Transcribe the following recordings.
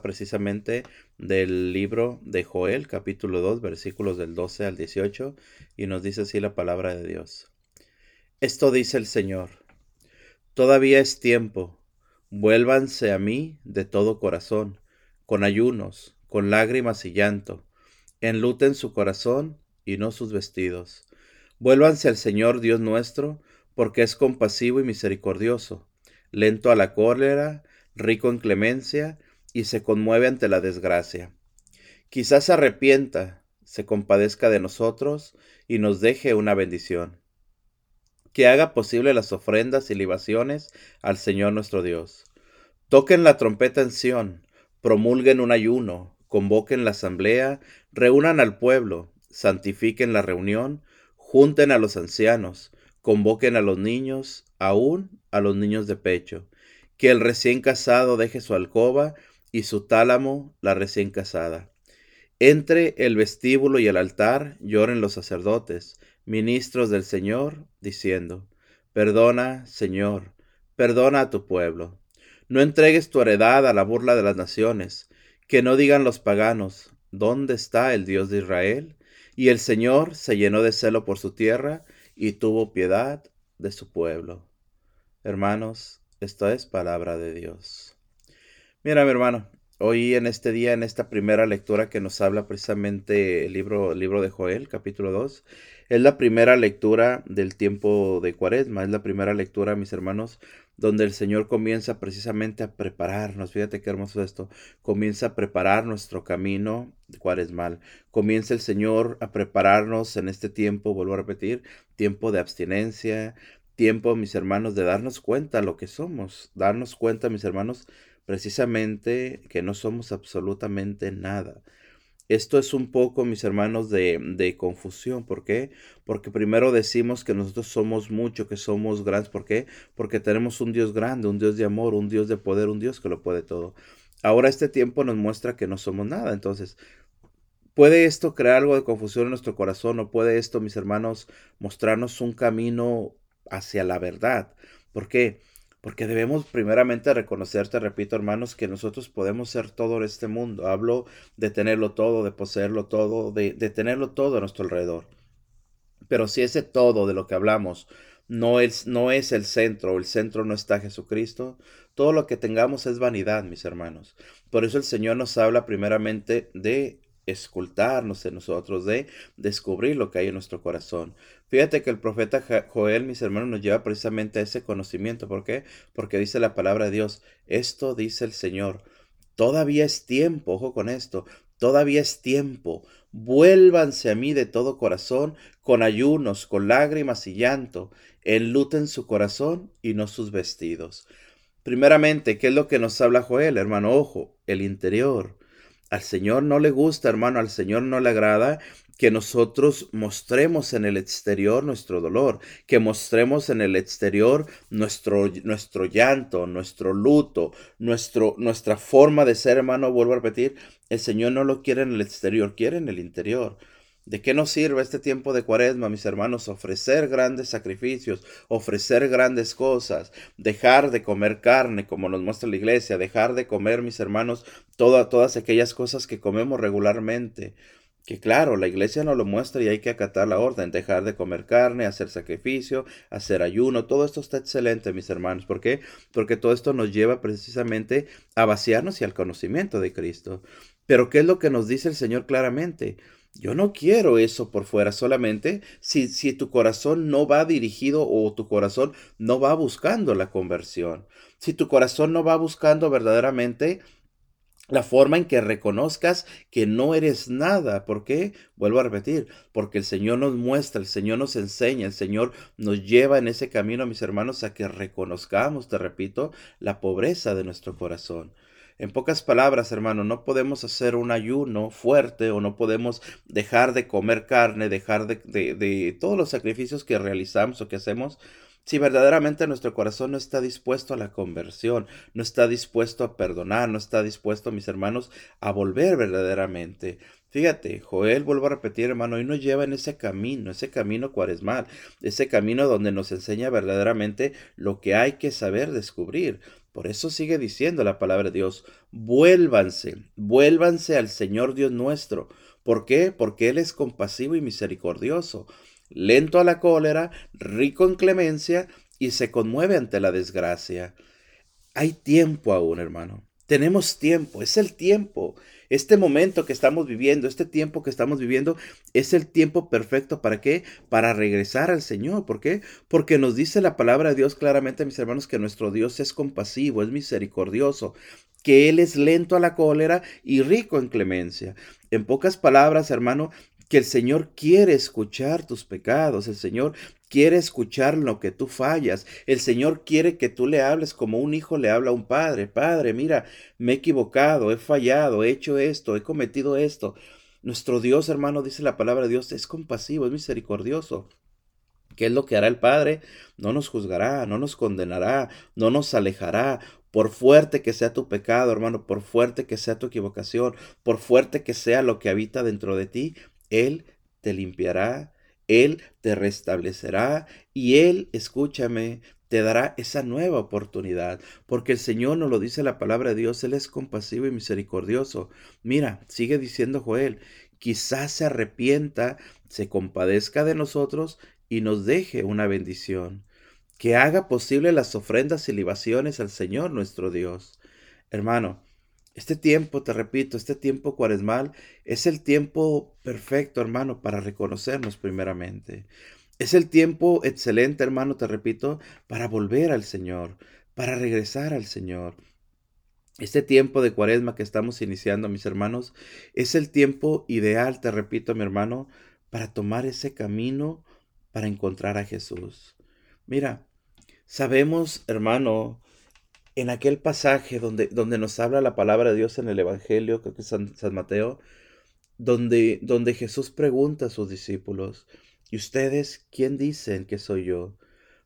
precisamente del libro de Joel, capítulo 2, versículos del 12 al 18, y nos dice así la palabra de Dios. Esto dice el Señor, todavía es tiempo, vuélvanse a mí de todo corazón, con ayunos, con lágrimas y llanto, enluten su corazón y no sus vestidos. Vuélvanse al Señor Dios nuestro, porque es compasivo y misericordioso, lento a la cólera, rico en clemencia, y se conmueve ante la desgracia. Quizás se arrepienta, se compadezca de nosotros y nos deje una bendición. Que haga posible las ofrendas y libaciones al Señor nuestro Dios. Toquen la trompeta en Sión, promulguen un ayuno, convoquen la asamblea, reúnan al pueblo, santifiquen la reunión, junten a los ancianos, convoquen a los niños, aún a los niños de pecho, que el recién casado deje su alcoba y su tálamo la recién casada. Entre el vestíbulo y el altar lloren los sacerdotes, ministros del Señor, diciendo, Perdona, Señor, perdona a tu pueblo. No entregues tu heredad a la burla de las naciones, que no digan los paganos, ¿dónde está el Dios de Israel? Y el Señor se llenó de celo por su tierra y tuvo piedad de su pueblo. Hermanos, esta es palabra de Dios. Mira, mi hermano, hoy en este día, en esta primera lectura que nos habla precisamente el libro, libro de Joel, capítulo 2, es la primera lectura del tiempo de Cuaresma, es la primera lectura, mis hermanos, donde el Señor comienza precisamente a prepararnos. Fíjate qué hermoso esto. Comienza a preparar nuestro camino cuaresmal. Comienza el Señor a prepararnos en este tiempo, vuelvo a repetir, tiempo de abstinencia, tiempo, mis hermanos, de darnos cuenta lo que somos, darnos cuenta, mis hermanos, precisamente que no somos absolutamente nada. Esto es un poco, mis hermanos, de, confusión. ¿Por qué? Porque primero decimos que nosotros somos mucho, que somos grandes. ¿Por qué? Porque tenemos un Dios grande, un Dios de amor, un Dios de poder, un Dios que lo puede todo. Ahora este tiempo nos muestra que no somos nada. Entonces, ¿puede esto crear algo de confusión en nuestro corazón o puede esto, mis hermanos, mostrarnos un camino hacia la verdad. ¿Por qué? Debemos primeramente reconocer, te repito hermanos, que nosotros podemos ser todo en este mundo. Hablo de tenerlo todo, de poseerlo todo, de, de tenerlo todo a nuestro alrededor. Pero si ese todo de lo que hablamos no es, no es el centro, el centro no está Jesucristo, todo lo que tengamos es vanidad, mis hermanos. Por eso el Señor nos habla primeramente de escultarnos en nosotros, de descubrir lo que hay en nuestro corazón. Fíjate que el profeta Joel, mis hermanos, nos lleva precisamente a ese conocimiento. ¿Por qué? Porque dice la palabra de Dios, esto dice el Señor, todavía es tiempo, ojo con esto, todavía es tiempo, vuélvanse a mí de todo corazón, con ayunos, con lágrimas y llanto, enluten su corazón y no sus vestidos. Primeramente, ¿qué es lo que nos habla Joel, hermano? Ojo, el interior al Señor no le gusta, hermano, al Señor no le agrada que nosotros mostremos en el exterior nuestro dolor, que mostremos en el exterior nuestro, nuestro llanto, nuestro luto, nuestro, nuestra forma de ser, hermano, vuelvo a repetir, el Señor no lo quiere en el exterior, quiere en el interior. ¿De qué nos sirve este tiempo de cuaresma, mis hermanos? Ofrecer grandes sacrificios, ofrecer grandes cosas, dejar de comer carne, como nos muestra la iglesia, dejar de comer, mis hermanos, todas aquellas cosas que comemos regularmente. Que claro, la iglesia nos lo muestra y hay que acatar la orden, dejar de comer carne, hacer sacrificio, hacer ayuno, todo esto está excelente, mis hermanos. ¿Por qué? Porque todo esto nos lleva precisamente a vaciarnos y al conocimiento de Cristo. Pero ¿qué es lo que nos dice el Señor claramente? Yo no quiero eso por fuera solamente si, si tu corazón no va dirigido o tu corazón no va buscando la conversión. Si tu corazón no va buscando verdaderamente la forma en que reconozcas que no eres nada. ¿Por qué? Vuelvo a repetir, porque el Señor nos muestra, el Señor nos enseña, el Señor nos lleva en ese camino, mis hermanos, a que reconozcamos, te repito, la pobreza de nuestro corazón. En pocas palabras, hermano, no podemos hacer un ayuno fuerte o no podemos dejar de comer carne, dejar de, de, todos los sacrificios que realizamos o que hacemos si verdaderamente nuestro corazón no está dispuesto a la conversión, no está dispuesto a perdonar, no está dispuesto, mis hermanos, a volver verdaderamente. Fíjate, Joel, vuelvo a repetir, hermano, y nos lleva en ese camino, ese camino cuaresmal, ese camino donde nos enseña verdaderamente lo que hay que saber descubrir. Por eso sigue diciendo la palabra de Dios, vuélvanse, vuélvanse al Señor Dios nuestro. ¿Por qué? Porque Él es compasivo y misericordioso, lento a la cólera, rico en clemencia y se conmueve ante la desgracia. Hay tiempo aún, hermano. Tenemos tiempo, es el tiempo. Este momento que estamos viviendo, este tiempo que estamos viviendo, es el tiempo perfecto. ¿Para qué? Para regresar al Señor. ¿Por qué? Porque nos dice la palabra de Dios claramente, mis hermanos, que nuestro Dios es compasivo, es misericordioso, que Él es lento a la cólera y rico en clemencia. En pocas palabras, hermano, que el Señor quiere escuchar tus pecados, el Señor quiere escuchar lo que tú fallas, el Señor quiere que tú le hables como un hijo le habla a un padre, Padre, mira, me he equivocado, he fallado, he hecho esto, he cometido esto. Nuestro Dios, hermano, dice la palabra de Dios, es compasivo, es misericordioso. ¿Qué es lo que hará el Padre? No nos juzgará, no nos condenará, no nos alejará, por fuerte que sea tu pecado, hermano, por fuerte que sea tu equivocación, por fuerte que sea lo que habita dentro de ti, él te limpiará, Él te restablecerá y Él, escúchame, te dará esa nueva oportunidad, porque el Señor nos lo dice la palabra de Dios, Él es compasivo y misericordioso. Mira, sigue diciendo Joel, quizás se arrepienta, se compadezca de nosotros y nos deje una bendición, que haga posible las ofrendas y libaciones al Señor nuestro Dios. Hermano, este tiempo, te repito, este tiempo cuaresmal es el tiempo perfecto, hermano, para reconocernos primeramente. Es el tiempo excelente, hermano, te repito, para volver al Señor, para regresar al Señor. Este tiempo de cuaresma que estamos iniciando, mis hermanos, es el tiempo ideal, te repito, mi hermano, para tomar ese camino para encontrar a Jesús. Mira, sabemos, hermano, en aquel pasaje donde, donde nos habla la palabra de Dios en el Evangelio, creo que es San, Mateo, donde, donde Jesús pregunta a sus discípulos, ¿y ustedes quién dicen que soy yo?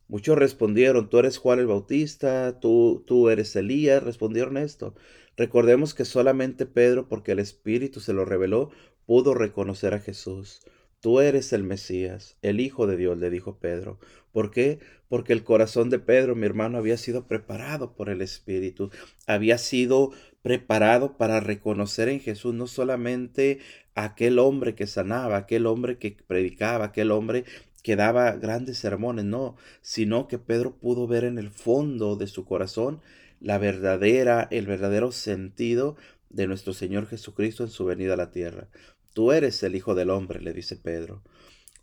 Muchos respondieron, tú eres Juan el Bautista, tú, tú eres Elías, respondieron esto. Recordemos que solamente Pedro, porque el Espíritu se lo reveló, pudo reconocer a Jesús. Tú eres el Mesías, el Hijo de Dios, le dijo Pedro. ¿Por qué? Porque el corazón de Pedro, mi hermano, había sido preparado por el Espíritu, había sido preparado para reconocer en Jesús no solamente aquel hombre que sanaba, aquel hombre que predicaba, aquel hombre que daba grandes sermones, no, sino que Pedro pudo ver en el fondo de su corazón la verdadera, el verdadero sentido de nuestro Señor Jesucristo en su venida a la tierra. Tú eres el Hijo del Hombre, le dice Pedro.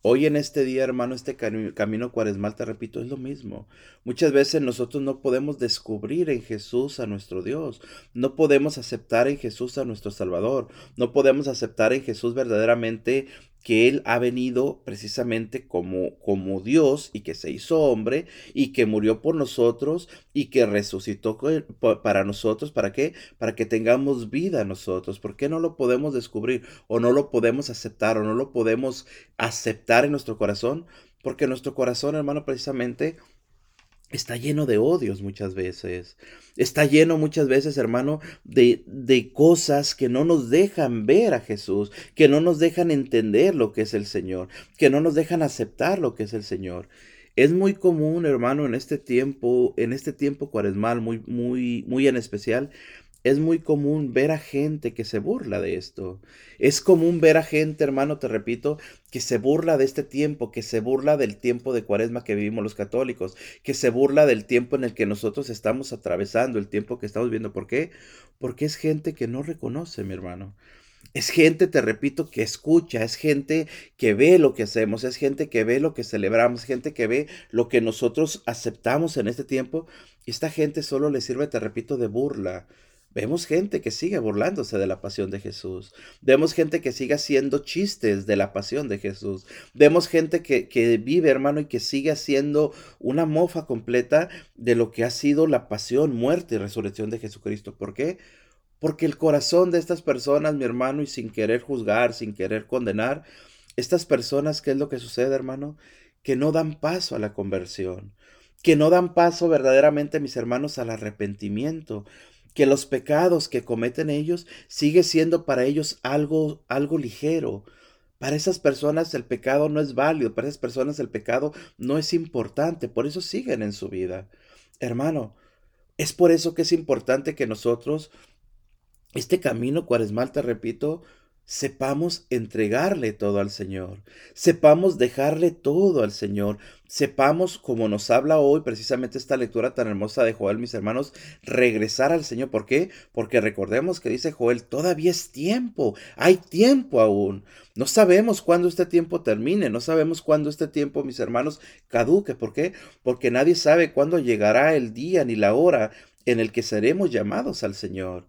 Hoy en este día, hermano, este camino cuaresmal, te repito, es lo mismo. Muchas veces nosotros no podemos descubrir en Jesús a nuestro Dios, no podemos aceptar en Jesús a nuestro Salvador, no podemos aceptar en Jesús verdaderamente que Él ha venido precisamente como, como Dios y que se hizo hombre y que murió por nosotros y que resucitó para nosotros. ¿Para qué? Para que tengamos vida nosotros. ¿Por qué no lo podemos descubrir o no lo podemos aceptar o no lo podemos aceptar en nuestro corazón? Porque nuestro corazón, hermano, precisamente está lleno de odios muchas veces. Está lleno muchas veces, hermano, de, de, cosas que no nos dejan ver a Jesús, que no nos dejan entender lo que es el Señor, que no nos dejan aceptar lo que es el Señor. Es muy común, hermano, en este tiempo, en este tiempo cuaresmal, muy, muy, muy en especial, es muy común ver a gente que se burla de esto. Es común ver a gente, hermano, te repito, que se burla de este tiempo, que se burla del tiempo de cuaresma que vivimos los católicos, que se burla del tiempo en el que nosotros estamos atravesando, el tiempo que estamos viendo. ¿Por qué? Porque es gente que no reconoce, mi hermano. Es gente, te repito, que escucha, es gente que ve lo que hacemos, es gente que ve lo que celebramos, gente que ve lo que nosotros aceptamos en este tiempo. Y esta gente solo le sirve, te repito, de burla, Vemos gente que sigue burlándose de la pasión de Jesús. Vemos gente que sigue haciendo chistes de la pasión de Jesús. Vemos gente que, que, vive, hermano, y que sigue haciendo una mofa completa de lo que ha sido la pasión, muerte y resurrección de Jesucristo. ¿Por qué? Porque el corazón de estas personas, mi hermano, y sin querer juzgar, sin querer condenar, estas personas, ¿qué es lo que sucede, hermano? Que no dan paso a la conversión, que no dan paso verdaderamente, mis hermanos, al arrepentimiento que los pecados que cometen ellos sigue siendo para ellos algo, algo ligero. Para esas personas el pecado no es válido, para esas personas el pecado no es importante, por eso siguen en su vida. Hermano, Es por eso que es importante que nosotros, este camino cuaresmal, te repito, sepamos entregarle todo al Señor, sepamos dejarle todo al Señor, sepamos, como nos habla hoy precisamente esta lectura tan hermosa de Joel, mis hermanos, regresar al Señor. ¿Por qué? Porque recordemos que dice Joel, todavía es tiempo, hay tiempo aún. No sabemos cuándo este tiempo termine, no sabemos cuándo este tiempo, mis hermanos, caduque. ¿Por qué? Porque nadie sabe cuándo llegará el día ni la hora en el que seremos llamados al Señor.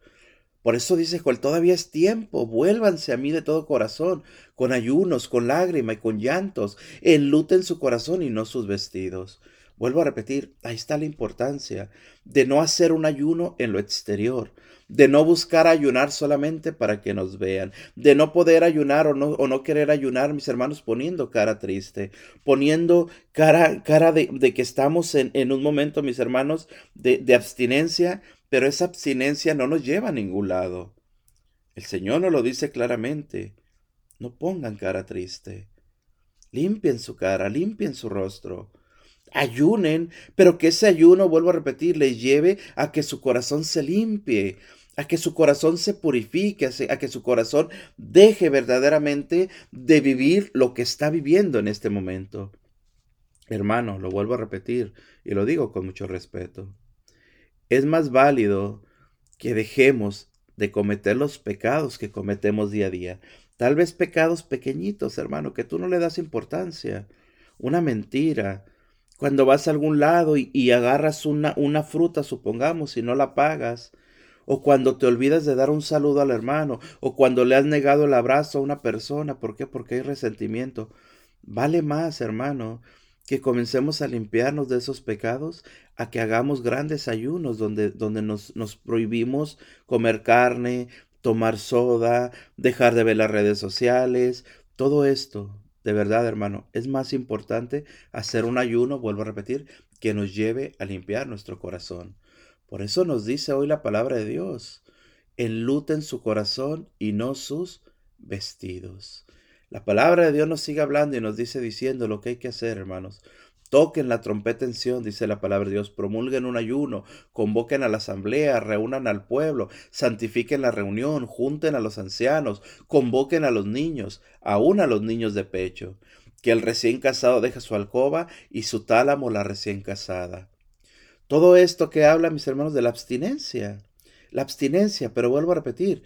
Por eso dice Joel, todavía es tiempo, vuélvanse a mí de todo corazón, con ayunos, con lágrima y con llantos, enluten su corazón y no sus vestidos. Vuelvo a repetir, ahí está la importancia de no hacer un ayuno en lo exterior, de no buscar ayunar solamente para que nos vean, de no poder ayunar o no, o no querer ayunar, mis hermanos, poniendo cara triste, poniendo cara, cara de, que estamos en, un momento, mis hermanos, de abstinencia pero esa abstinencia no nos lleva a ningún lado. El Señor nos lo dice claramente. No pongan cara triste. Limpien su cara, limpien su rostro. Ayunen, pero que ese ayuno, vuelvo a repetir, les lleve a que su corazón se limpie, a que su corazón se purifique, a que su corazón deje verdaderamente de vivir lo que está viviendo en este momento. Hermano, lo vuelvo a repetir y lo digo con mucho respeto es más válido que dejemos de cometer los pecados que cometemos día a día. Tal vez pecados pequeñitos, hermano, que tú no le das importancia. Una mentira. Cuando vas a algún lado y, agarras una, una fruta, supongamos, y no la pagas. O cuando te olvidas de dar un saludo al hermano. O cuando le has negado el abrazo a una persona. ¿Por qué? Porque hay resentimiento. Vale más, hermano, que comencemos a limpiarnos de esos pecados, a que hagamos grandes ayunos donde, donde nos, nos prohibimos comer carne, tomar soda, dejar de ver las redes sociales, todo esto, de verdad, hermano, es más importante hacer un ayuno, vuelvo a repetir, que nos lleve a limpiar nuestro corazón. Por eso nos dice hoy la palabra de Dios, enluten su corazón y no sus vestidos. La palabra de Dios nos sigue hablando y nos dice diciendo lo que hay que hacer, hermanos. Toquen la trompeta en Sion, dice la palabra de Dios, promulguen un ayuno, convoquen a la asamblea, reúnan al pueblo, santifiquen la reunión, junten a los ancianos, convoquen a los niños, aún a los niños de pecho, que el recién casado deje su alcoba y su tálamo la recién casada. Todo esto que habla, mis hermanos, de la abstinencia, la abstinencia, pero vuelvo a repetir,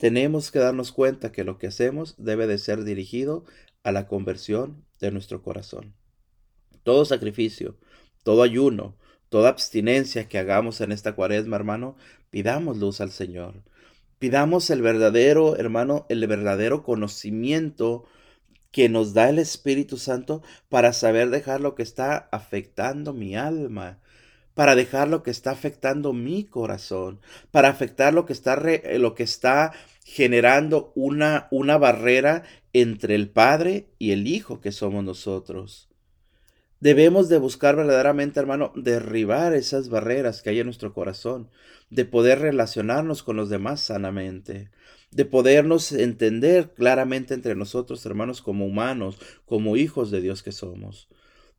tenemos que darnos cuenta que lo que hacemos debe de ser dirigido a la conversión de nuestro corazón. Todo sacrificio, todo ayuno, toda abstinencia que hagamos en esta cuaresma, hermano, pidamos luz al Señor. Pidamos el verdadero, hermano, el verdadero conocimiento que nos da el Espíritu Santo para saber dejar lo que está afectando mi alma, para dejar lo que está afectando mi corazón, para afectar lo que está, lo que está generando una, una barrera entre el Padre y el Hijo que somos nosotros. Debemos de buscar verdaderamente, hermano, derribar esas barreras que hay en nuestro corazón, de poder relacionarnos con los demás sanamente, de podernos entender claramente entre nosotros, hermanos, como humanos, como hijos de Dios que somos.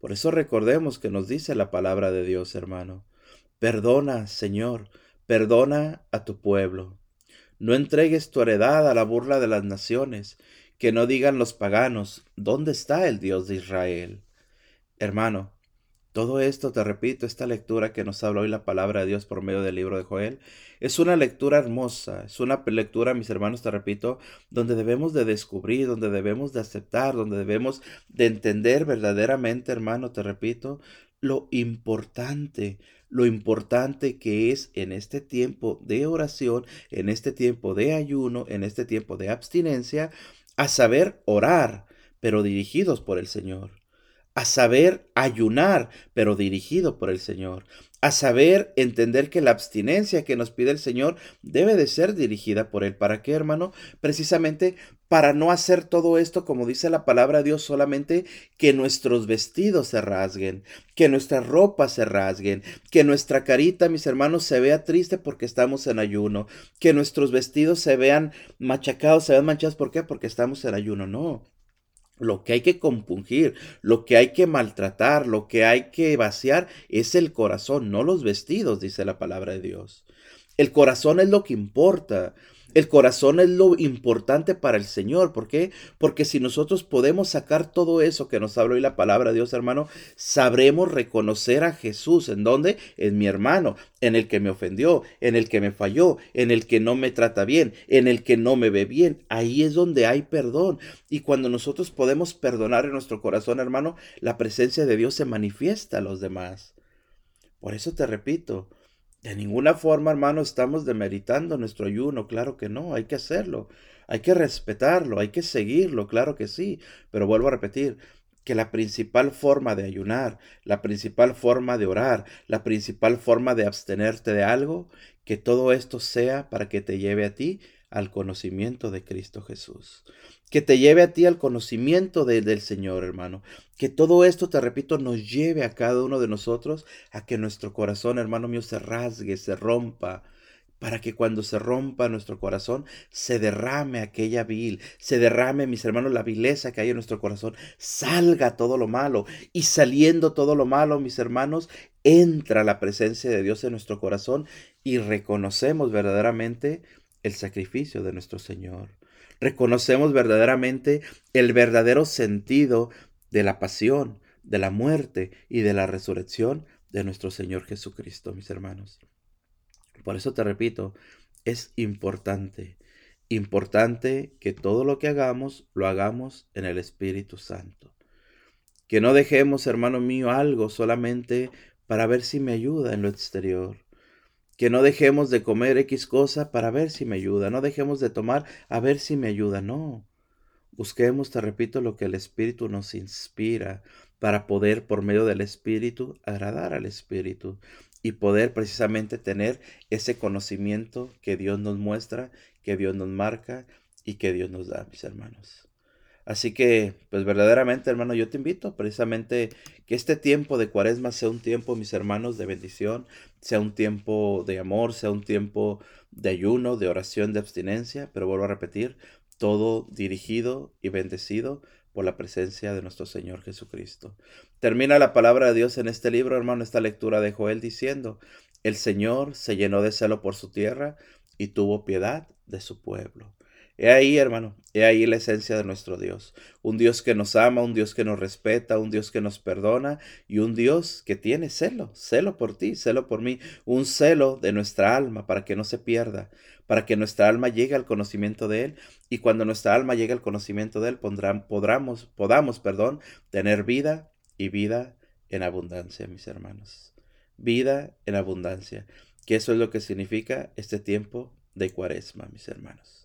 Por eso recordemos que nos dice la palabra de Dios, hermano. Perdona, Señor, perdona a tu pueblo. No entregues tu heredad a la burla de las naciones, que no digan los paganos, ¿dónde está el Dios de Israel? Hermano, todo esto, te repito, esta lectura que nos habla hoy la palabra de Dios por medio del libro de Joel, es una lectura hermosa, es una lectura, mis hermanos, te repito, donde debemos de descubrir, donde debemos de aceptar, donde debemos de entender verdaderamente, hermano, te repito, lo importante, lo importante que es en este tiempo de oración, en este tiempo de ayuno, en este tiempo de abstinencia, a saber orar, pero dirigidos por el Señor a saber ayunar, pero dirigido por el Señor, a saber entender que la abstinencia que nos pide el Señor debe de ser dirigida por Él. ¿Para qué, hermano? Precisamente para no hacer todo esto, como dice la palabra de Dios, solamente que nuestros vestidos se rasguen, que nuestras ropas se rasguen, que nuestra carita, mis hermanos, se vea triste porque estamos en ayuno, que nuestros vestidos se vean machacados, se vean manchados. ¿Por qué? Porque estamos en ayuno. No. Lo que hay que compungir, lo que hay que maltratar, lo que hay que vaciar es el corazón, no los vestidos, dice la palabra de Dios. El corazón es lo que importa. El corazón es lo importante para el Señor. ¿Por qué? Porque si nosotros podemos sacar todo eso que nos habla hoy la palabra de Dios, hermano, sabremos reconocer a Jesús. ¿En dónde? En mi hermano, en el que me ofendió, en el que me falló, en el que no me trata bien, en el que no me ve bien. Ahí es donde hay perdón. Y cuando nosotros podemos perdonar en nuestro corazón, hermano, la presencia de Dios se manifiesta a los demás. Por eso te repito, de ninguna forma, hermano, estamos demeritando nuestro ayuno, claro que no, hay que hacerlo, hay que respetarlo, hay que seguirlo, claro que sí, pero vuelvo a repetir, que la principal forma de ayunar, la principal forma de orar, la principal forma de abstenerte de algo, que todo esto sea para que te lleve a ti al conocimiento de Cristo Jesús. Que te lleve a ti al conocimiento del Señor, hermano. Que todo esto, te repito, nos lleve a cada uno de nosotros a que nuestro corazón, hermano mío, se rasgue, se rompa, para que cuando se rompa nuestro corazón se derrame aquella vil, se derrame, mis hermanos, la vileza que hay en nuestro corazón, salga todo lo malo y saliendo todo lo malo, mis hermanos, entra la presencia de Dios en nuestro corazón y reconocemos verdaderamente el sacrificio de nuestro Señor. Reconocemos verdaderamente el verdadero sentido de la pasión, de la muerte y de la resurrección de nuestro Señor Jesucristo, mis hermanos. Por eso te repito, es importante, importante que todo lo que hagamos lo hagamos en el Espíritu Santo. Que no dejemos, hermano mío, algo solamente para ver si me ayuda en lo exterior que no dejemos de comer X cosa para ver si me ayuda, no dejemos de tomar a ver si me ayuda, no. Busquemos, te repito, lo que el Espíritu nos inspira para poder, por medio del Espíritu, agradar al Espíritu y poder precisamente tener ese conocimiento que Dios nos muestra, que Dios nos marca y que Dios nos da, mis hermanos. Así que, pues verdaderamente, hermano, yo te invito precisamente que este tiempo de cuaresma sea un tiempo, mis hermanos, de bendición, sea un tiempo de amor, sea un tiempo de ayuno, de oración, de abstinencia, pero vuelvo a repetir, todo dirigido y bendecido por la presencia de nuestro Señor Jesucristo. Termina la palabra de Dios en este libro, hermano, esta lectura de Joel diciendo, el Señor se llenó de celo por su tierra y tuvo piedad de su pueblo. He ahí, hermano, he ahí la esencia de nuestro Dios. Un Dios que nos ama, un Dios que nos respeta, un Dios que nos perdona y un Dios que tiene celo, celo por ti, celo por mí, un celo de nuestra alma para que no se pierda, para que nuestra alma llegue al conocimiento de Él y cuando nuestra alma llegue al conocimiento de Él podamos, podamos perdón, tener vida y vida en abundancia, mis hermanos. Vida en abundancia, que eso es lo que significa este tiempo de cuaresma, mis hermanos.